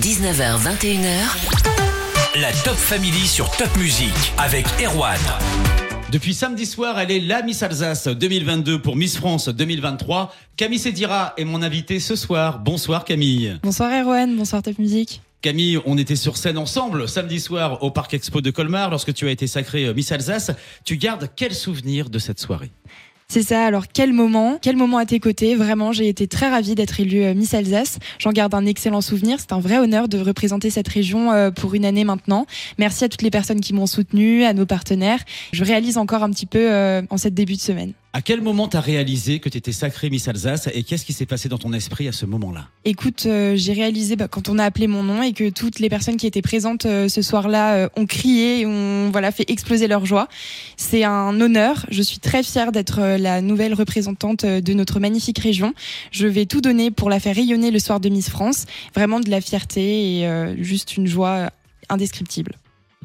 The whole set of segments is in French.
19h, 21h. La Top Family sur Top Music avec Erwan. Depuis samedi soir, elle est la Miss Alsace 2022 pour Miss France 2023. Camille Sedira est mon invitée ce soir. Bonsoir Camille. Bonsoir Erwan, bonsoir Top Music. Camille, on était sur scène ensemble samedi soir au Parc Expo de Colmar lorsque tu as été sacrée Miss Alsace. Tu gardes quel souvenir de cette soirée? C'est ça. Alors quel moment, quel moment à tes côtés? Vraiment, j'ai été très ravie d'être élue euh, Miss Alsace. J'en garde un excellent souvenir. C'est un vrai honneur de représenter cette région euh, pour une année maintenant. Merci à toutes les personnes qui m'ont soutenue, à nos partenaires. Je réalise encore un petit peu euh, en cette début de semaine. À quel moment t'as réalisé que tu étais sacrée Miss Alsace et qu'est-ce qui s'est passé dans ton esprit à ce moment-là? Écoute, euh, j'ai réalisé bah, quand on a appelé mon nom et que toutes les personnes qui étaient présentes euh, ce soir-là euh, ont crié et ont voilà fait exploser leur joie. C'est un honneur. Je suis très fière d'être la nouvelle représentante de notre magnifique région. Je vais tout donner pour la faire rayonner le soir de Miss France. Vraiment de la fierté et juste une joie indescriptible.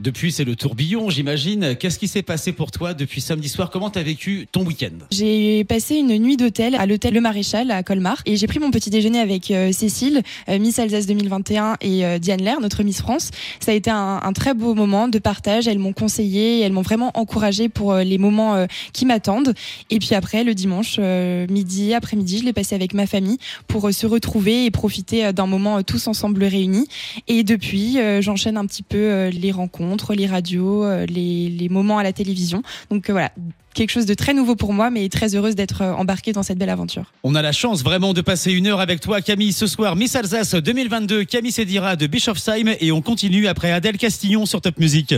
Depuis, c'est le tourbillon, j'imagine. Qu'est-ce qui s'est passé pour toi depuis samedi soir? Comment t'as vécu ton week-end? J'ai passé une nuit d'hôtel à l'hôtel Le Maréchal à Colmar et j'ai pris mon petit déjeuner avec euh, Cécile, euh, Miss Alsace 2021 et euh, Diane Lair, notre Miss France. Ça a été un, un très beau moment de partage. Elles m'ont conseillé, elles m'ont vraiment encouragé pour les moments qui m'attendent. Et puis après, le dimanche, midi, après-midi, je l'ai passé avec ma famille pour se retrouver et profiter d'un moment tous ensemble réunis. Et depuis, j'enchaîne un petit peu les rencontres les radios, euh, les, moments à la télévision. Donc euh, voilà, quelque chose de très nouveau pour moi, mais très heureuse d'être euh, embarquée dans cette belle aventure. On a la chance vraiment de passer une heure avec toi, Camille, ce soir. Miss Alsace 2022, Camille Sedira de Bischofsheim, et on continue après Adèle Castillon sur Top Music.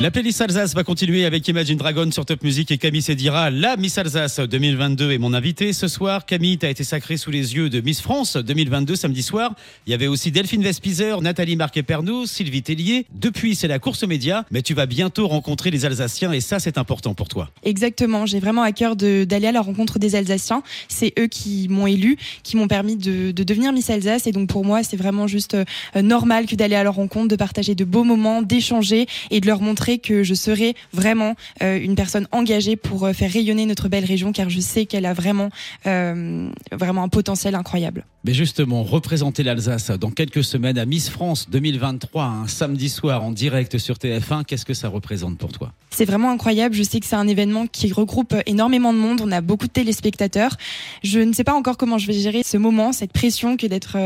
La playlist Alsace va continuer avec Imagine Dragon sur Top Music et Camille Sedira. La Miss Alsace 2022 est mon invité ce soir. Camille, tu as été sacrée sous les yeux de Miss France 2022 samedi soir. Il y avait aussi Delphine Vespizer, Nathalie Marquet-Pernot, Sylvie Tellier. Depuis, c'est la course aux médias, mais tu vas bientôt rencontrer les Alsaciens et ça, c'est important pour toi. Exactement. J'ai vraiment à cœur d'aller à la rencontre des Alsaciens. C'est eux qui m'ont élu, qui m'ont permis de, de, devenir Miss Alsace. Et donc, pour moi, c'est vraiment juste euh, normal que d'aller à leur rencontre, de partager de beaux moments, d'échanger et de leur montrer que je serai vraiment euh, une personne engagée pour euh, faire rayonner notre belle région, car je sais qu'elle a vraiment, euh, vraiment un potentiel incroyable. Mais justement, représenter l'Alsace dans quelques semaines à Miss France 2023, un samedi soir en direct sur TF1, qu'est-ce que ça représente pour toi? C'est vraiment incroyable. Je sais que c'est un événement qui regroupe énormément de monde. On a beaucoup de téléspectateurs. Je ne sais pas encore comment je vais gérer ce moment, cette pression que d'être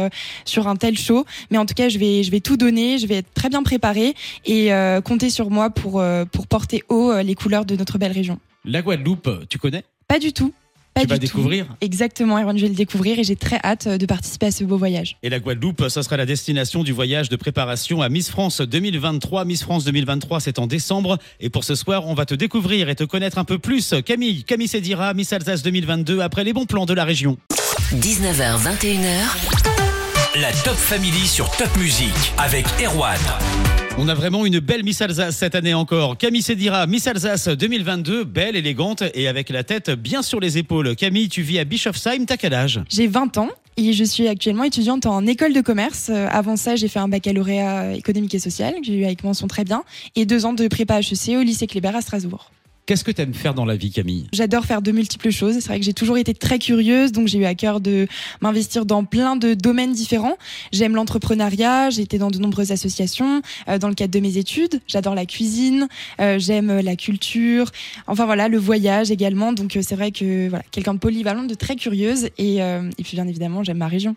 sur un tel show. Mais en tout cas, je vais, je vais tout donner. Je vais être très bien préparée et compter sur moi pour, euh, pour porter haut euh, les couleurs de notre belle région. La Guadeloupe, tu connais? Pas du tout. Pas tu vas découvrir? Exactement, Erwan, je vais le découvrir et j'ai très hâte euh, de participer à ce beau voyage. Et la Guadeloupe, ça sera la destination du voyage de préparation à Miss France 2023. Miss France 2023, c'est en décembre. Et pour ce soir, on va te découvrir et te connaître un peu plus. Camille, Camille Sedira, Miss Alsace 2022, après les bons plans de la région. 19h, 21h. La Top Family sur Top Music avec Erwan. On a vraiment une belle Miss Alsace cette année encore. Camille Sedira, Miss Alsace 2022, belle, élégante et avec la tête bien sur les épaules. Camille, tu vis à Bischofsheim, t'as quel âge? J'ai 20 ans et je suis actuellement étudiante en école de commerce. Euh, avant ça, j'ai fait un baccalauréat économique et social que j'ai eu avec mention très bien et deux ans de prépa HEC au lycée Kléber à Strasbourg. Qu'est-ce que tu aimes faire dans la vie, Camille? J'adore faire de multiples choses. C'est vrai que j'ai toujours été très curieuse, donc j'ai eu à cœur de m'investir dans plein de domaines différents. J'aime l'entrepreneuriat, j'ai été dans de nombreuses associations euh, dans le cadre de mes études. J'adore la cuisine, euh, j'aime la culture, enfin voilà, le voyage également. Donc euh, c'est vrai que voilà, quelqu'un de polyvalent, de très curieuse, et, et puis bien évidemment, j'aime ma région.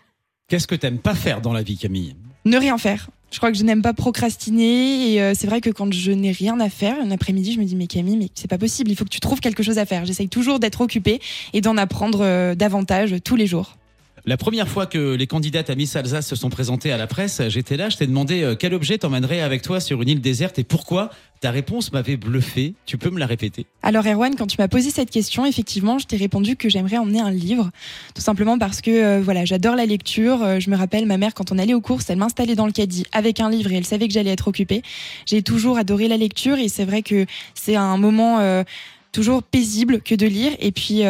Qu'est-ce que tu t'aimes pas faire dans la vie, Camille? Ne rien faire. Je crois que je n'aime pas procrastiner et euh, c'est vrai que quand je n'ai rien à faire, un après-midi, je me dis mais Camille, mais c'est pas possible, il faut que tu trouves quelque chose à faire. J'essaye toujours d'être occupée et d'en apprendre euh, davantage tous les jours. La première fois que les candidates à Miss Alsace se sont présentées à la presse, j'étais là, je t'ai demandé euh, quel objet t'emmènerais avec toi sur une île déserte et pourquoi. Ta réponse m'avait bluffé. Tu peux me la répéter Alors Erwan, quand tu m'as posé cette question, effectivement, je t'ai répondu que j'aimerais emmener un livre, tout simplement parce que euh, voilà, j'adore la lecture. Euh, je me rappelle ma mère quand on allait aux courses, elle m'installait dans le caddie avec un livre et elle savait que j'allais être occupée. J'ai toujours adoré la lecture et c'est vrai que c'est un moment toujours paisible que de lire et puis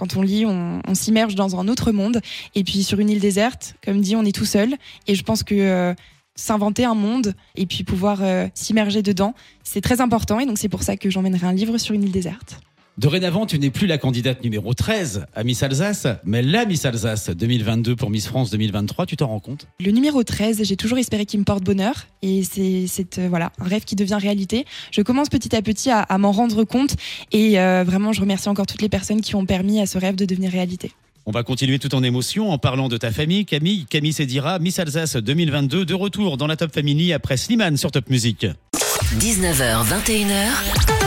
quand on lit, on, s'immerge dans un autre monde. Et puis sur une île déserte, comme dit, on est tout seul. Et je pense que euh, s'inventer un monde et puis pouvoir euh, s'immerger dedans, c'est très important. Et donc c'est pour ça que j'emmènerai un livre sur une île déserte. Dorénavant, tu n'es plus la candidate numéro 13 à Miss Alsace, mais la Miss Alsace 2022 pour Miss France 2023, tu t'en rends compte? Le numéro 13, j'ai toujours espéré qu'il me porte bonheur et c'est euh, voilà un rêve qui devient réalité. Je commence petit à petit à, à m'en rendre compte et euh, vraiment je remercie encore toutes les personnes qui ont permis à ce rêve de devenir réalité. On va continuer tout en émotion en parlant de ta famille, Camille. Camille Sedira, Miss Alsace 2022, de retour dans la Top Family après Slimane sur Top Music. 19h, 21h.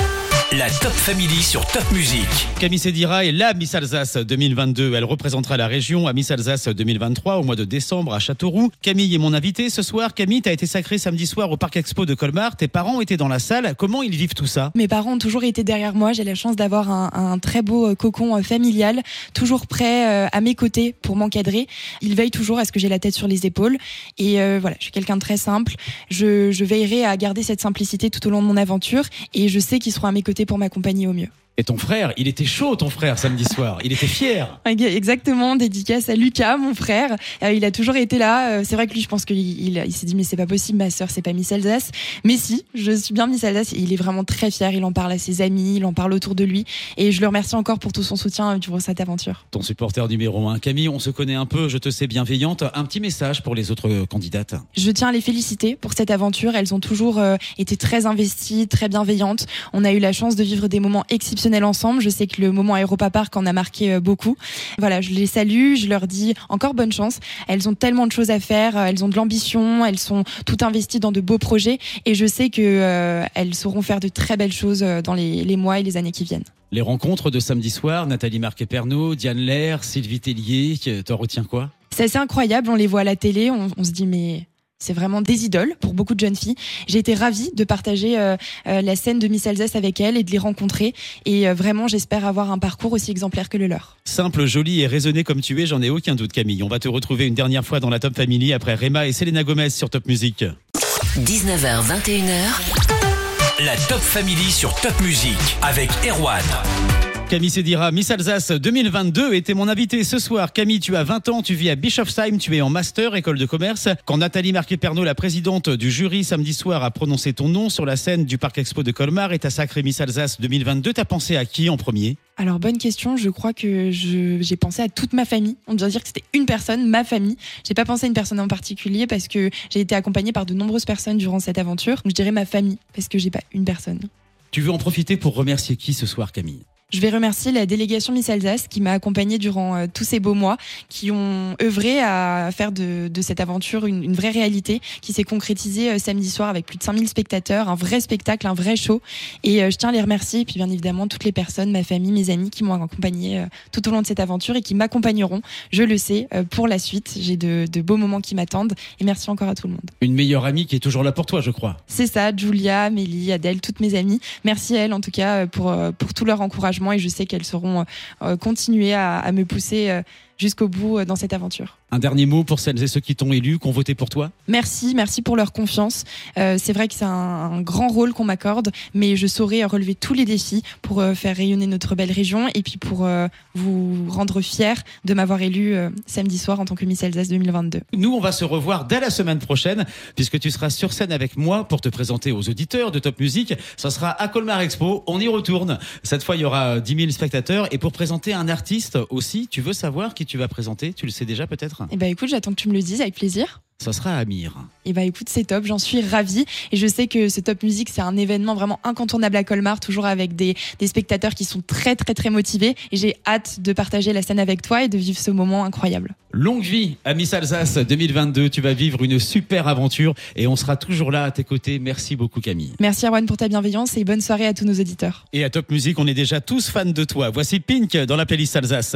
La Top Family sur Top Music. Camille Sedira est la Miss Alsace 2022. Elle représentera la région à Miss Alsace 2023 au mois de décembre à Châteauroux. Camille est mon invitée ce soir. Camille, t'as été sacrée samedi soir au Parc Expo de Colmar. Tes parents étaient dans la salle. Comment ils vivent tout ça? Mes parents ont toujours été derrière moi. J'ai la chance d'avoir un, un très beau euh, cocon euh, familial, toujours prêt euh, à mes côtés pour m'encadrer. Ils veillent toujours à ce que j'ai la tête sur les épaules. Et euh, voilà, je suis quelqu'un de très simple. Je, je veillerai à garder cette simplicité tout au long de mon aventure. Et je sais qu'ils seront à mes côtés pour m'accompagner au mieux. Et ton frère, il était chaud, ton frère, samedi soir. Il était fier. Exactement, dédicace à Lucas, mon frère. Euh, il a toujours été là. Euh, c'est vrai que lui, je pense qu'il il, il s'est dit mais c'est pas possible, ma sœur, c'est pas Miss Alsace. Mais si, je suis bien Miss Alsace. Il est vraiment très fier. Il en parle à ses amis, il en parle autour de lui. Et je le remercie encore pour tout son soutien euh, durant cette aventure. Ton supporter numéro un, Camille, on se connaît un peu, je te sais bienveillante. Un petit message pour les autres euh, candidates. Je tiens à les féliciter pour cette aventure. Elles ont toujours euh, été très investies, très bienveillantes. On a eu la chance de vivre des moments exceptionnels ensemble. Je sais que le moment à Europa Park en a marqué euh, beaucoup. Voilà, je les salue, je leur dis encore bonne chance. Elles ont tellement de choses à faire, euh, elles ont de l'ambition, elles sont toutes investies dans de beaux projets et je sais que euh, elles sauront faire de très belles choses euh, dans les, les mois et les années qui viennent. Les rencontres de samedi soir, Nathalie Marquet-Pernot, Diane Lair, Sylvie Tellier, t'en retiens quoi? C'est assez incroyable, on les voit à la télé, on, on se dit mais c'est vraiment des idoles pour beaucoup de jeunes filles. J'ai été ravie de partager euh, euh, la scène de Miss Alsace avec elles et de les rencontrer. Et euh, vraiment, j'espère avoir un parcours aussi exemplaire que le leur. Simple, jolie et raisonnée comme tu es, j'en ai aucun doute Camille. On va te retrouver une dernière fois dans la Top Family après Rema et Selena Gomez sur Top Music. 19h, 21h. La Top Family sur Top Music avec Erwan. Camille Sedira, Miss Alsace 2022 était mon invité ce soir. Camille, tu as 20 ans, tu vis à Bischofsheim, tu es en master, école de commerce. Quand Nathalie Marquet-Pernot, la présidente du jury samedi soir, a prononcé ton nom sur la scène du Parc Expo de Colmar et ta sacrée Miss Alsace 2022, t'as pensé à qui en premier? Alors, bonne question. Je crois que j'ai pensé à toute ma famille. On doit dire que c'était une personne, ma famille. J'ai pas pensé à une personne en particulier parce que j'ai été accompagnée par de nombreuses personnes durant cette aventure. Donc, je dirais ma famille parce que j'ai pas une personne. Tu veux en profiter pour remercier qui ce soir, Camille? Je vais remercier la délégation Miss Alsace qui m'a accompagnée durant euh, tous ces beaux mois, qui ont œuvré à faire de, de cette aventure une, une vraie réalité, qui s'est concrétisée euh, samedi soir avec plus de 5000 spectateurs, un vrai spectacle, un vrai show. Et euh, je tiens à les remercier, et puis bien évidemment toutes les personnes, ma famille, mes amis qui m'ont accompagnée tout au long de cette aventure et qui m'accompagneront, je le sais, pour la suite. J'ai de, de beaux moments qui m'attendent et merci encore à tout le monde. Une meilleure amie qui est toujours là pour toi, je crois. C'est ça, Julia, Mélie, Adèle, toutes mes amies. Merci à elles en tout cas pour, pour tout leur encouragement et je sais qu'elles sauront euh, continuer à, à me pousser euh, jusqu'au bout euh, dans cette aventure. Un dernier mot pour celles et ceux qui t'ont élu, qui ont voté pour toi? Merci, merci pour leur confiance. Euh, c'est vrai que c'est un, un grand rôle qu'on m'accorde, mais je saurai relever tous les défis pour euh, faire rayonner notre belle région et puis pour euh, vous rendre fiers de m'avoir élu samedi soir en tant que Miss Alsace 2022. Nous, on va se revoir dès la semaine prochaine, puisque tu seras sur scène avec moi pour te présenter aux auditeurs de Top Music. Ça sera à Colmar Expo. On y retourne. Cette fois, il y aura 10 000 spectateurs. Et pour présenter un artiste aussi, tu veux savoir qui tu vas présenter Tu le sais déjà peut-être? Et bah écoute, j'attends que tu me le dises avec plaisir. Ça sera Amir. Et bah écoute, c'est top, j'en suis ravie. Et je sais que ce Top Music, c'est un événement vraiment incontournable à Colmar, toujours avec des, des spectateurs qui sont très très très motivés. Et j'ai hâte de partager la scène avec toi et de vivre ce moment incroyable. Longue vie à Miss Alsace 2022. Tu vas vivre une super aventure et on sera toujours là à tes côtés. Merci beaucoup Camille. Merci Erwan pour ta bienveillance et bonne soirée à tous nos auditeurs. Et à Top Music, on est déjà tous fans de toi. Voici Pink dans la playlist Alsace.